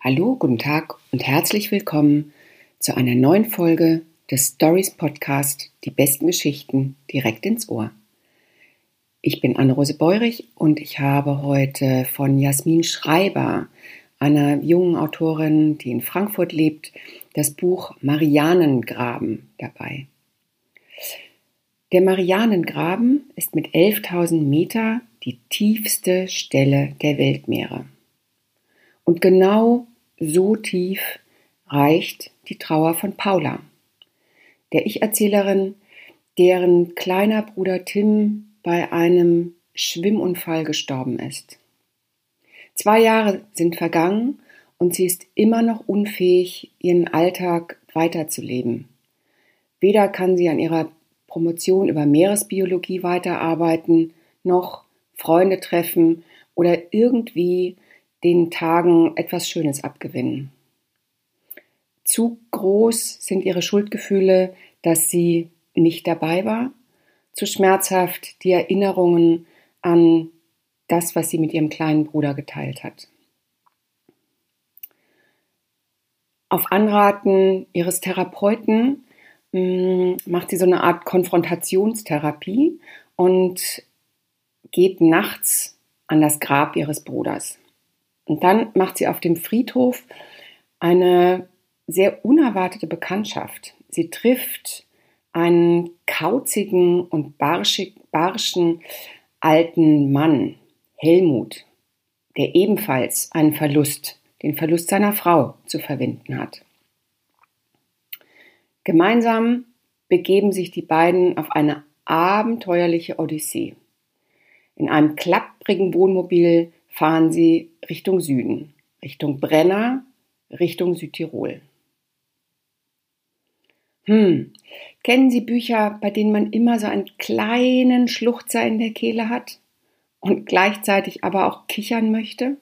Hallo, guten Tag und herzlich willkommen zu einer neuen Folge des Stories Podcast Die besten Geschichten direkt ins Ohr. Ich bin Anne-Rose Beurich und ich habe heute von Jasmin Schreiber, einer jungen Autorin, die in Frankfurt lebt, das Buch Marianengraben dabei. Der Marianengraben ist mit 11.000 Meter die tiefste Stelle der Weltmeere. Und genau so tief reicht die Trauer von Paula, der Ich-Erzählerin, deren kleiner Bruder Tim bei einem Schwimmunfall gestorben ist. Zwei Jahre sind vergangen und sie ist immer noch unfähig, ihren Alltag weiterzuleben. Weder kann sie an ihrer Promotion über Meeresbiologie weiterarbeiten, noch Freunde treffen oder irgendwie den Tagen etwas Schönes abgewinnen. Zu groß sind ihre Schuldgefühle, dass sie nicht dabei war, zu schmerzhaft die Erinnerungen an das, was sie mit ihrem kleinen Bruder geteilt hat. Auf Anraten ihres Therapeuten hm, macht sie so eine Art Konfrontationstherapie und geht nachts an das Grab ihres Bruders. Und dann macht sie auf dem Friedhof eine sehr unerwartete Bekanntschaft. Sie trifft einen kauzigen und barschig, barschen alten Mann, Helmut, der ebenfalls einen Verlust, den Verlust seiner Frau zu verwinden hat. Gemeinsam begeben sich die beiden auf eine abenteuerliche Odyssee. In einem klapprigen Wohnmobil fahren sie Richtung Süden, Richtung Brenner, Richtung Südtirol. Hm, kennen Sie Bücher, bei denen man immer so einen kleinen Schluchzer in der Kehle hat und gleichzeitig aber auch kichern möchte?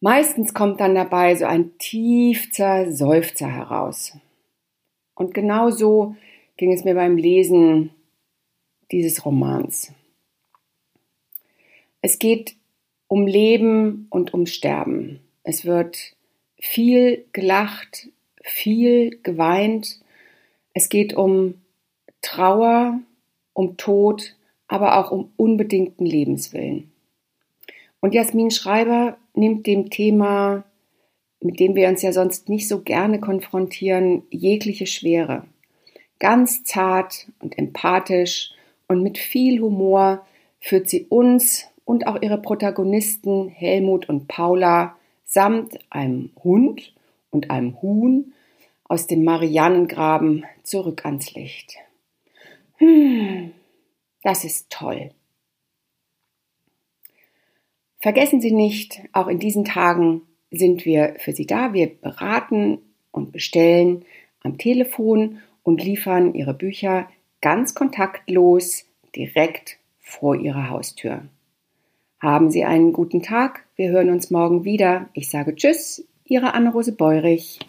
Meistens kommt dann dabei so ein tiefster Seufzer heraus. Und genau so ging es mir beim Lesen dieses Romans. Es geht um Leben und um Sterben. Es wird viel gelacht, viel geweint. Es geht um Trauer, um Tod, aber auch um unbedingten Lebenswillen. Und Jasmin Schreiber nimmt dem Thema, mit dem wir uns ja sonst nicht so gerne konfrontieren, jegliche Schwere. Ganz zart und empathisch und mit viel Humor führt sie uns und auch ihre Protagonisten Helmut und Paula samt einem Hund und einem Huhn aus dem Marianengraben zurück ans Licht. Hm, das ist toll. Vergessen Sie nicht, auch in diesen Tagen sind wir für Sie da. Wir beraten und bestellen am Telefon und liefern Ihre Bücher ganz kontaktlos direkt vor Ihrer Haustür. Haben Sie einen guten Tag. Wir hören uns morgen wieder. Ich sage Tschüss, Ihre Anne-Rose Beurich.